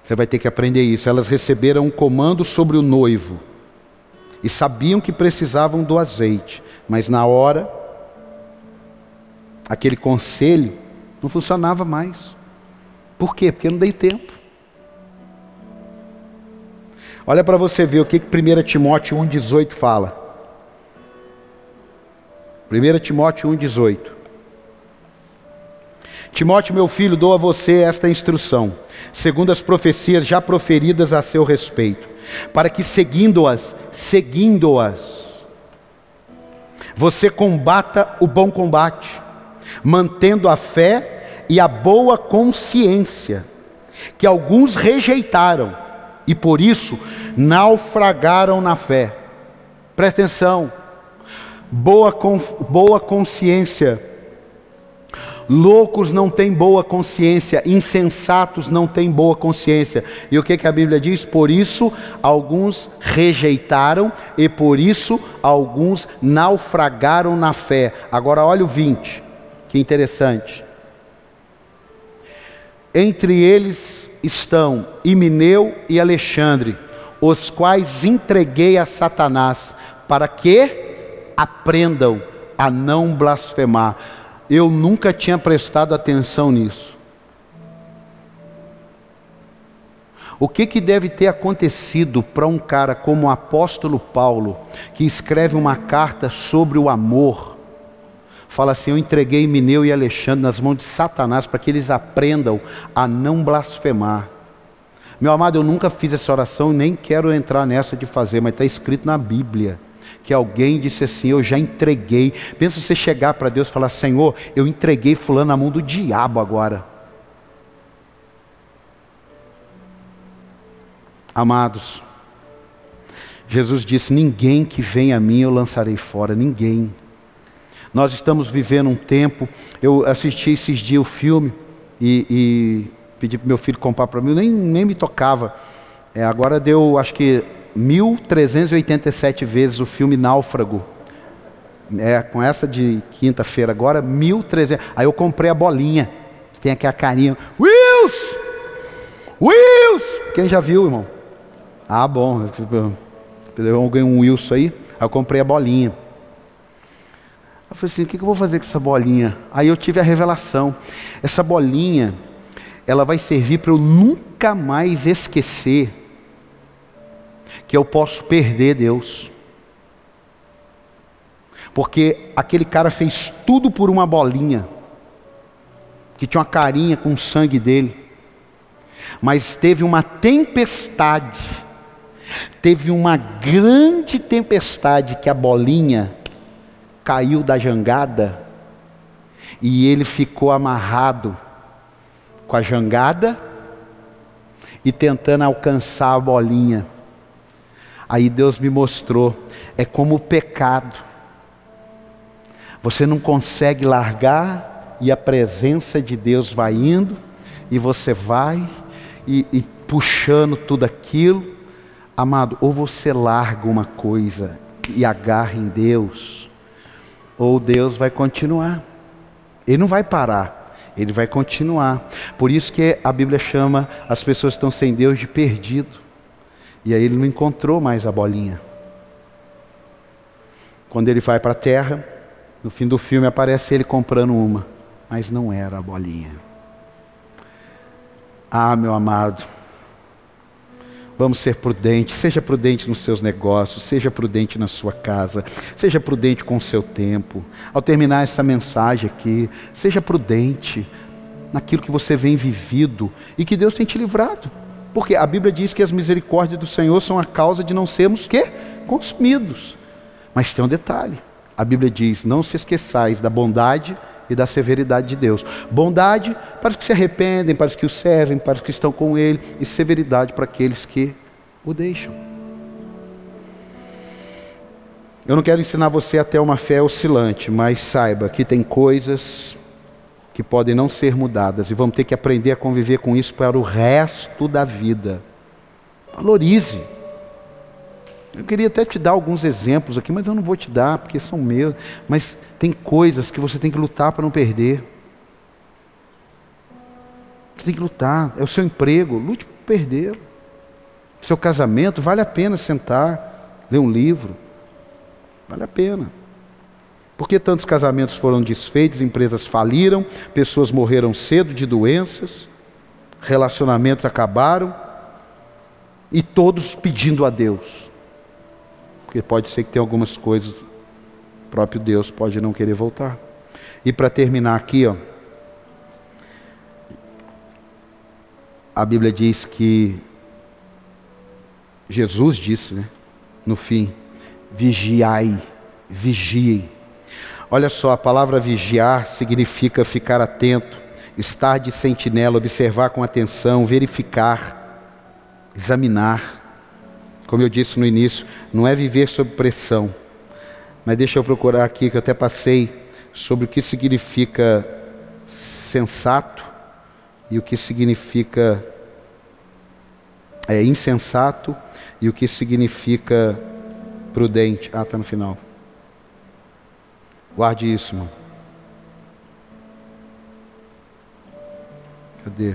Você vai ter que aprender isso. Elas receberam um comando sobre o noivo e sabiam que precisavam do azeite, mas na hora, aquele conselho não funcionava mais. Por quê? Porque não dei tempo. Olha para você ver o que 1 Timóteo 1,18 fala. 1 Timóteo 1,18. Timóteo, meu filho, dou a você esta instrução, segundo as profecias já proferidas a seu respeito, para que seguindo-as, seguindo-as, você combata o bom combate, mantendo a fé e a boa consciência, que alguns rejeitaram e por isso naufragaram na fé. Presta atenção boa, boa consciência. Loucos não têm boa consciência, insensatos não têm boa consciência. E o que, que a Bíblia diz? Por isso alguns rejeitaram e por isso alguns naufragaram na fé. Agora olha o 20, que interessante. Entre eles estão Imineu e Alexandre, os quais entreguei a Satanás, para que aprendam a não blasfemar. Eu nunca tinha prestado atenção nisso. O que, que deve ter acontecido para um cara como o apóstolo Paulo, que escreve uma carta sobre o amor, fala assim: Eu entreguei Mineu e Alexandre nas mãos de Satanás para que eles aprendam a não blasfemar. Meu amado, eu nunca fiz essa oração e nem quero entrar nessa de fazer, mas está escrito na Bíblia que alguém disse assim: Eu já entreguei. Pensa você chegar para Deus e falar: Senhor, eu entreguei Fulano na mão do diabo agora. Amados, Jesus disse: Ninguém que vem a mim eu lançarei fora, ninguém. Nós estamos vivendo um tempo. Eu assisti esses dias o filme e, e pedi para meu filho comprar para mim, nem, nem me tocava. É, agora deu, acho que 1.387 vezes o filme Náufrago. É, com essa de quinta-feira agora, 1.300. Aí eu comprei a bolinha, que tem aqui a carinha. Wills! Wills! Quem já viu, irmão? Ah, bom. Eu ganhei um Wilson aí. Aí eu comprei a bolinha. Eu falei assim: o que eu vou fazer com essa bolinha? Aí eu tive a revelação: essa bolinha, ela vai servir para eu nunca mais esquecer que eu posso perder Deus. Porque aquele cara fez tudo por uma bolinha, que tinha uma carinha com o sangue dele. Mas teve uma tempestade, teve uma grande tempestade que a bolinha caiu da jangada e ele ficou amarrado com a jangada e tentando alcançar a bolinha. Aí Deus me mostrou, é como o pecado. Você não consegue largar e a presença de Deus vai indo e você vai e, e puxando tudo aquilo. Amado, ou você larga uma coisa e agarra em Deus, ou Deus vai continuar. Ele não vai parar, ele vai continuar. Por isso que a Bíblia chama as pessoas que estão sem Deus de perdido. E aí ele não encontrou mais a bolinha. Quando ele vai para a terra, no fim do filme aparece ele comprando uma, mas não era a bolinha. Ah, meu amado, vamos ser prudentes, seja prudente nos seus negócios, seja prudente na sua casa, seja prudente com o seu tempo. Ao terminar essa mensagem aqui, seja prudente naquilo que você vem vivido e que Deus tem te livrado. Porque a Bíblia diz que as misericórdias do Senhor são a causa de não sermos que consumidos. Mas tem um detalhe. A Bíblia diz: Não se esqueçais da bondade e da severidade de Deus. Bondade para os que se arrependem, para os que o servem, para os que estão com Ele, e severidade para aqueles que o deixam. Eu não quero ensinar você até uma fé oscilante, mas saiba que tem coisas que podem não ser mudadas e vamos ter que aprender a conviver com isso para o resto da vida. Valorize. Eu queria até te dar alguns exemplos aqui, mas eu não vou te dar, porque são meus. Mas tem coisas que você tem que lutar para não perder. Você tem que lutar. É o seu emprego, lute para perder. Seu casamento, vale a pena sentar, ler um livro. Vale a pena. Por que tantos casamentos foram desfeitos, empresas faliram, pessoas morreram cedo de doenças, relacionamentos acabaram, e todos pedindo a Deus porque pode ser que tenha algumas coisas, o próprio Deus pode não querer voltar. E para terminar aqui, ó, a Bíblia diz que Jesus disse, né, no fim, vigiai, vigiem. Olha só, a palavra vigiar significa ficar atento, estar de sentinela, observar com atenção, verificar, examinar. Como eu disse no início, não é viver sob pressão. Mas deixa eu procurar aqui, que eu até passei sobre o que significa sensato e o que significa é, insensato e o que significa prudente. Ah, está no final. Guarde isso, irmão. Cadê?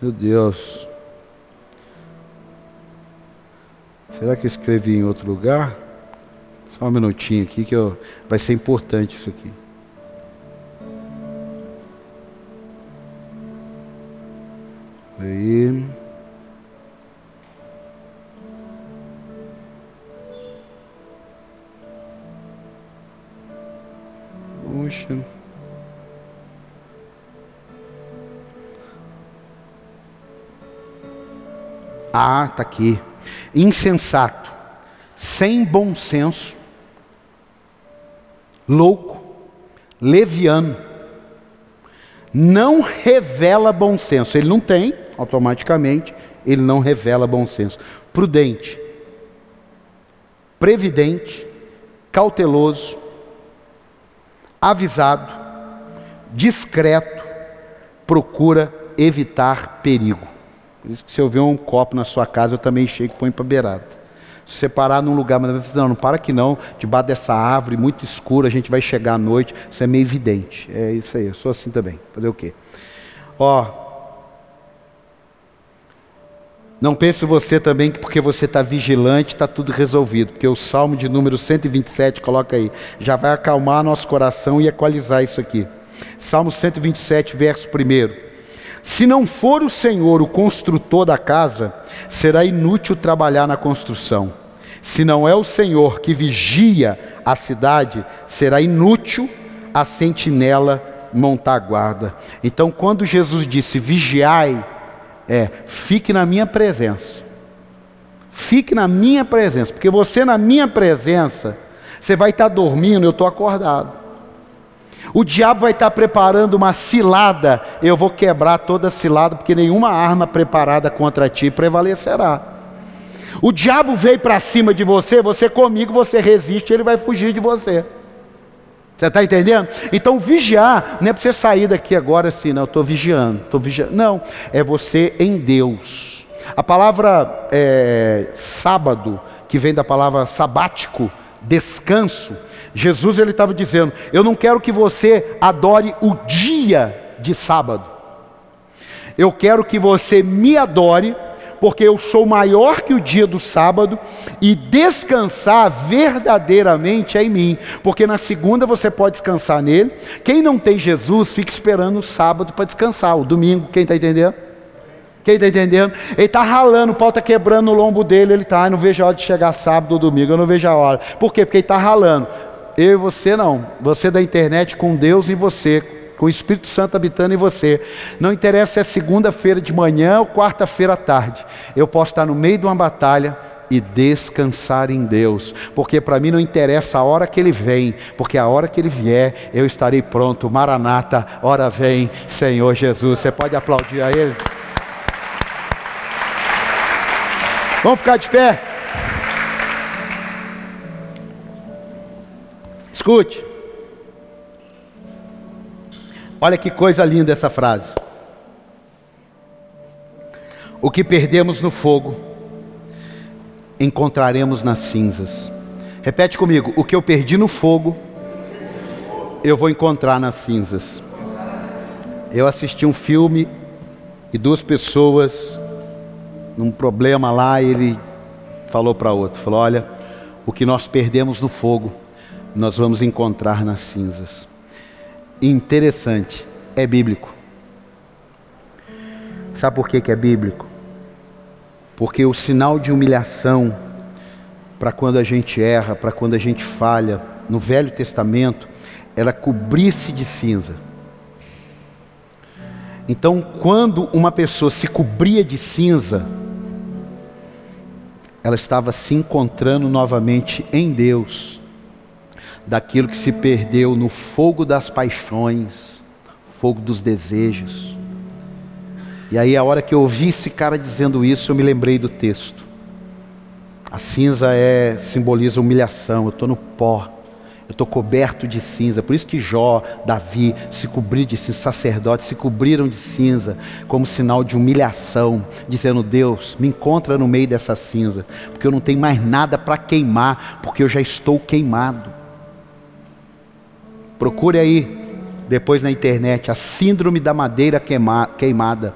Meu Deus. Será que eu escrevi em outro lugar? Só um minutinho aqui que eu... vai ser importante isso aqui. Aí. Puxa. Ah, está aqui. Insensato, sem bom senso, louco, leviano, não revela bom senso. Ele não tem, automaticamente, ele não revela bom senso. Prudente, previdente, cauteloso, avisado, discreto, procura evitar perigo. Por isso que se eu ver um copo na sua casa, eu também chego e ponho para beirada. Se você parar num lugar, mas não, não para aqui não, debaixo dessa árvore muito escura, a gente vai chegar à noite, isso é meio evidente. É isso aí, eu sou assim também. Fazer o quê? Ó, Não pense você também que porque você está vigilante está tudo resolvido, porque o Salmo de número 127, coloca aí, já vai acalmar nosso coração e equalizar isso aqui. Salmo 127, verso 1. Se não for o Senhor o construtor da casa, será inútil trabalhar na construção. Se não é o Senhor que vigia a cidade, será inútil a sentinela montar guarda. Então, quando Jesus disse vigiai, é: fique na minha presença. Fique na minha presença, porque você na minha presença, você vai estar dormindo, eu estou acordado. O diabo vai estar preparando uma cilada, eu vou quebrar toda cilada, porque nenhuma arma preparada contra ti prevalecerá. O diabo veio para cima de você, você comigo, você resiste, ele vai fugir de você. Você está entendendo? Então, vigiar não é para você sair daqui agora assim, não, estou vigiando, estou vigiando. Não, é você em Deus. A palavra é, sábado, que vem da palavra sabático, descanso, Jesus ele estava dizendo: Eu não quero que você adore o dia de sábado, eu quero que você me adore porque eu sou maior que o dia do sábado, e descansar verdadeiramente é em mim, porque na segunda você pode descansar nele. Quem não tem Jesus, fica esperando o sábado para descansar, o domingo, quem está entendendo? Quem está entendendo? Ele está ralando, o pau está quebrando no lombo dele, ele está, não vejo a hora de chegar sábado ou domingo, eu não vejo a hora. Por quê? Porque ele está ralando. Eu e você não. Você da internet com Deus em você, com o Espírito Santo habitando em você. Não interessa se é segunda-feira de manhã ou quarta-feira à tarde. Eu posso estar no meio de uma batalha e descansar em Deus, porque para mim não interessa a hora que ele vem, porque a hora que ele vier, eu estarei pronto. Maranata, hora vem, Senhor Jesus. Você pode aplaudir a ele? Vamos ficar de pé? Escute. Olha que coisa linda essa frase. O que perdemos no fogo, encontraremos nas cinzas. Repete comigo: o que eu perdi no fogo, eu vou encontrar nas cinzas. Eu assisti um filme e duas pessoas, num problema lá, ele falou para outro: falou, olha, o que nós perdemos no fogo, nós vamos encontrar nas cinzas interessante, é bíblico. Sabe por que, que é bíblico? Porque o sinal de humilhação para quando a gente erra, para quando a gente falha, no Velho Testamento, era cobrir-se de cinza. Então, quando uma pessoa se cobria de cinza, ela estava se encontrando novamente em Deus daquilo que se perdeu no fogo das paixões, fogo dos desejos. E aí, a hora que eu ouvi esse cara dizendo isso, eu me lembrei do texto. A cinza é simboliza humilhação, eu estou no pó, eu estou coberto de cinza. Por isso que Jó, Davi se cobriram de cinza, sacerdotes se cobriram de cinza, como sinal de humilhação, dizendo: Deus, me encontra no meio dessa cinza, porque eu não tenho mais nada para queimar, porque eu já estou queimado. Procure aí, depois na internet, a síndrome da madeira queimada.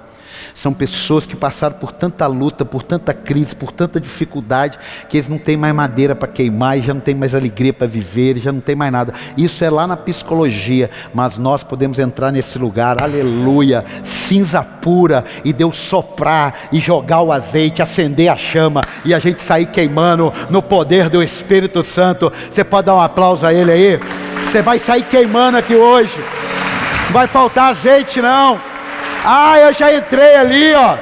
São pessoas que passaram por tanta luta, por tanta crise, por tanta dificuldade, que eles não têm mais madeira para queimar, já não têm mais alegria para viver, já não tem mais nada. Isso é lá na psicologia, mas nós podemos entrar nesse lugar, aleluia, cinza pura, e Deus soprar e jogar o azeite, acender a chama, e a gente sair queimando no poder do Espírito Santo. Você pode dar um aplauso a Ele aí? Você vai sair queimando aqui hoje. Não vai faltar azeite não. Ah, eu já entrei ali, ó.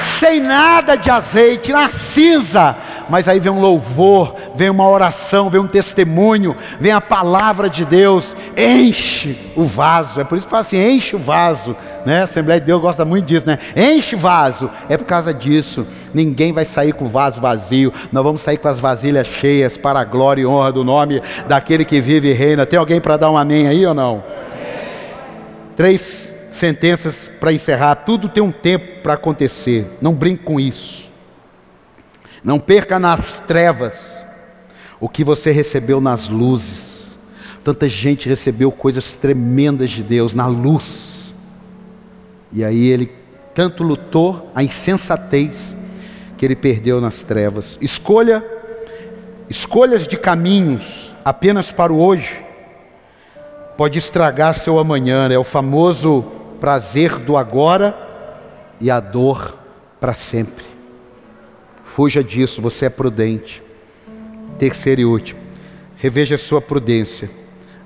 Sem nada de azeite, na cinza. Mas aí vem um louvor, vem uma oração, vem um testemunho, vem a palavra de Deus, enche o vaso. É por isso que fala assim: enche o vaso. Né? A Assembleia de Deus gosta muito disso, né? Enche o vaso. É por causa disso. Ninguém vai sair com o vaso vazio. Nós vamos sair com as vasilhas cheias para a glória e honra do nome daquele que vive e reina. Tem alguém para dar um amém aí ou não? Três sentenças para encerrar. Tudo tem um tempo para acontecer. Não brinque com isso. Não perca nas trevas o que você recebeu nas luzes. Tanta gente recebeu coisas tremendas de Deus na luz. E aí ele tanto lutou a insensatez que ele perdeu nas trevas. Escolha escolhas de caminhos apenas para o hoje pode estragar seu amanhã, é o famoso prazer do agora e a dor para sempre. Fuja disso, você é prudente. Terceiro e último, reveja sua prudência,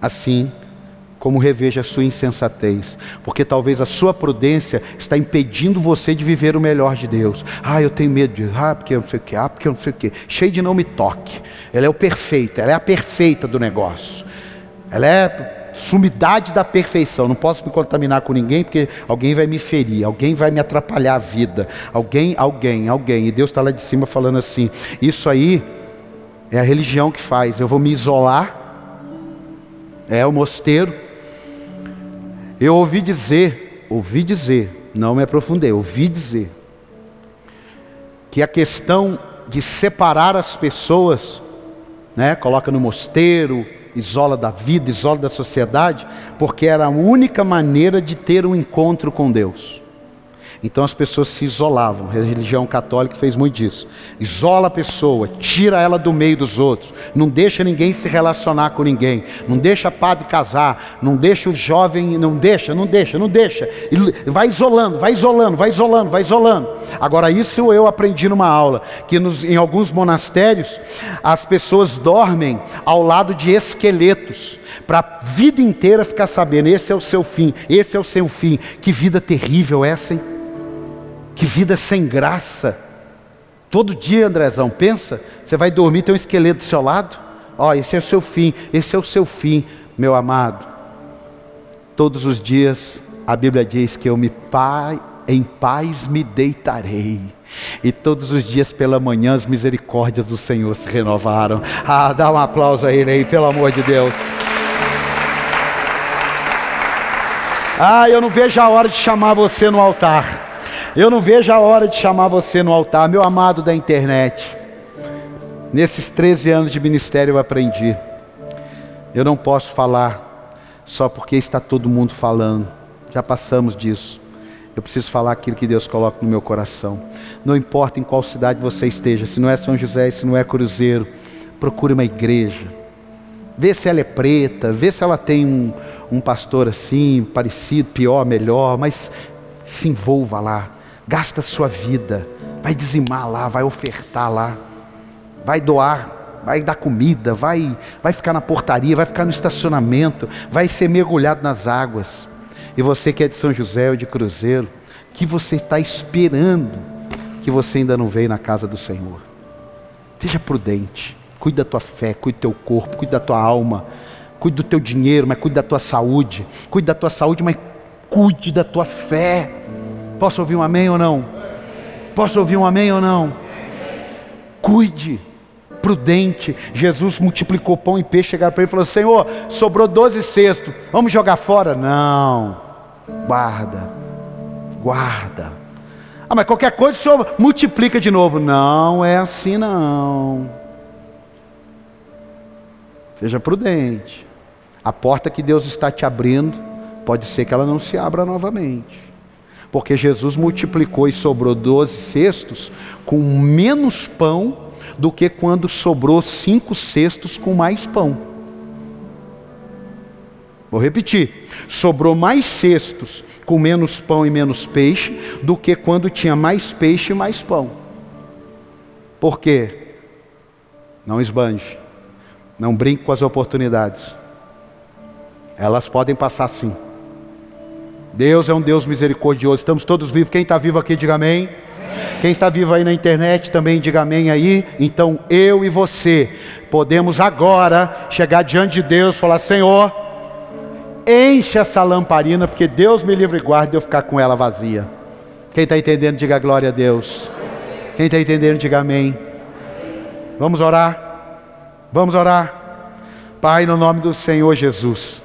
assim como reveja a sua insensatez, porque talvez a sua prudência está impedindo você de viver o melhor de Deus. Ah, eu tenho medo de, ah, porque eu não sei o que, ah, porque eu não sei o que. Cheio de não me toque. Ela é o perfeito, ela é a perfeita do negócio. Ela é sumidade da perfeição. Não posso me contaminar com ninguém porque alguém vai me ferir, alguém vai me atrapalhar a vida, alguém, alguém, alguém. E Deus está lá de cima falando assim: Isso aí é a religião que faz. Eu vou me isolar. É o mosteiro eu ouvi dizer, ouvi dizer, não me aprofundei, ouvi dizer, que a questão de separar as pessoas, né, coloca no mosteiro, isola da vida, isola da sociedade, porque era a única maneira de ter um encontro com Deus. Então as pessoas se isolavam. A religião católica fez muito disso. Isola a pessoa, tira ela do meio dos outros, não deixa ninguém se relacionar com ninguém, não deixa padre casar, não deixa o jovem, não deixa, não deixa, não deixa. E vai isolando, vai isolando, vai isolando, vai isolando. Agora isso eu aprendi numa aula que nos, em alguns monastérios as pessoas dormem ao lado de esqueletos para a vida inteira ficar sabendo esse é o seu fim, esse é o seu fim. Que vida terrível essa, hein? Que vida sem graça. Todo dia, Andrezão, pensa, você vai dormir, tem um esqueleto do seu lado. Ó, oh, esse é o seu fim, esse é o seu fim, meu amado. Todos os dias a Bíblia diz que eu me pai, em paz me deitarei. E todos os dias pela manhã as misericórdias do Senhor se renovaram. Ah, dá um aplauso a Ele aí, pelo amor de Deus. Ah, eu não vejo a hora de chamar você no altar. Eu não vejo a hora de chamar você no altar, meu amado da internet. Nesses 13 anos de ministério eu aprendi. Eu não posso falar só porque está todo mundo falando. Já passamos disso. Eu preciso falar aquilo que Deus coloca no meu coração. Não importa em qual cidade você esteja, se não é São José, se não é Cruzeiro, procure uma igreja. Vê se ela é preta, vê se ela tem um, um pastor assim, parecido, pior, melhor, mas se envolva lá gasta sua vida, vai dizimar lá, vai ofertar lá, vai doar, vai dar comida, vai, vai ficar na portaria, vai ficar no estacionamento, vai ser mergulhado nas águas. E você que é de São José ou de Cruzeiro, que você está esperando que você ainda não veio na casa do Senhor. Seja prudente, cuide da tua fé, cuide do teu corpo, cuide da tua alma, cuide do teu dinheiro, mas cuide da tua saúde, cuide da tua saúde, mas cuide da tua fé. Posso ouvir um amém ou não? Posso ouvir um amém ou não? Cuide, prudente. Jesus multiplicou pão e peixe, chegaram para ele e falou: Senhor, sobrou doze cestos, vamos jogar fora? Não, guarda, guarda. Ah, mas qualquer coisa o senhor multiplica de novo. Não é assim não. Seja prudente. A porta que Deus está te abrindo, pode ser que ela não se abra novamente. Porque Jesus multiplicou e sobrou doze cestos com menos pão do que quando sobrou cinco cestos com mais pão. Vou repetir: sobrou mais cestos com menos pão e menos peixe do que quando tinha mais peixe e mais pão. Por quê? Não esbanje, não brinque com as oportunidades. Elas podem passar sim. Deus é um Deus misericordioso. Estamos todos vivos. Quem está vivo aqui, diga amém. Quem está vivo aí na internet também diga amém aí. Então eu e você podemos agora chegar diante de Deus e falar: Senhor, enche essa lamparina, porque Deus me livre e guarde de eu ficar com ela vazia. Quem está entendendo, diga glória a Deus. Quem está entendendo, diga amém. Vamos orar. Vamos orar. Pai, no nome do Senhor Jesus.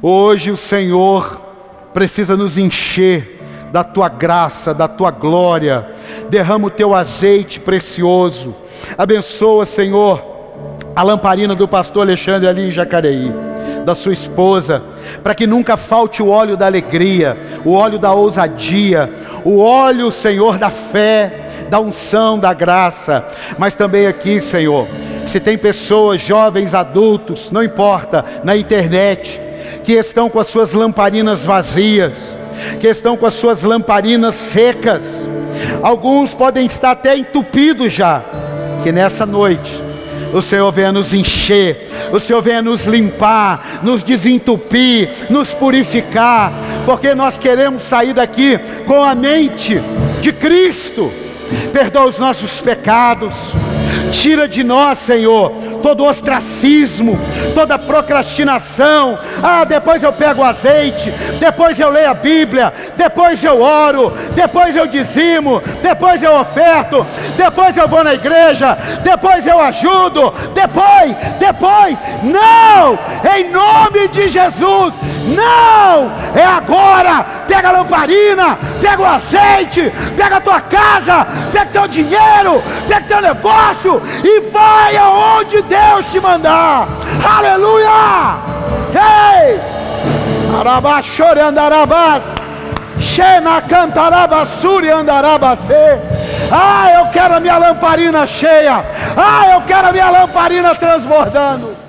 Hoje o Senhor precisa nos encher da tua graça, da tua glória. Derrama o teu azeite precioso. Abençoa, Senhor, a lamparina do pastor Alexandre ali em Jacareí, da sua esposa, para que nunca falte o óleo da alegria, o óleo da ousadia, o óleo, Senhor, da fé. da unção, da graça, mas também aqui, Senhor, se tem pessoas, jovens, adultos, não importa, na internet, que estão com as suas lamparinas vazias, que estão com as suas lamparinas secas, alguns podem estar até entupidos já, que nessa noite o Senhor venha nos encher, o Senhor venha nos limpar, nos desentupir, nos purificar, porque nós queremos sair daqui com a mente de Cristo. Perdoa os nossos pecados, tira de nós, Senhor, todo ostracismo, toda procrastinação. Ah, depois eu pego o azeite, depois eu leio a Bíblia, depois eu oro, depois eu dizimo, depois eu oferto, depois eu vou na igreja, depois eu ajudo, depois, depois. Não! Em nome de Jesus, não! É agora! Pega a lamparina, pega o azeite, pega a tua casa, pega teu dinheiro, pega teu negócio e vai aonde Deus te mandar. Aleluia! Ei! Arabá chorando arabás. Xena cantarabassuri andarabacê. Ah, eu quero a minha lamparina cheia. Ah, eu quero a minha lamparina transbordando.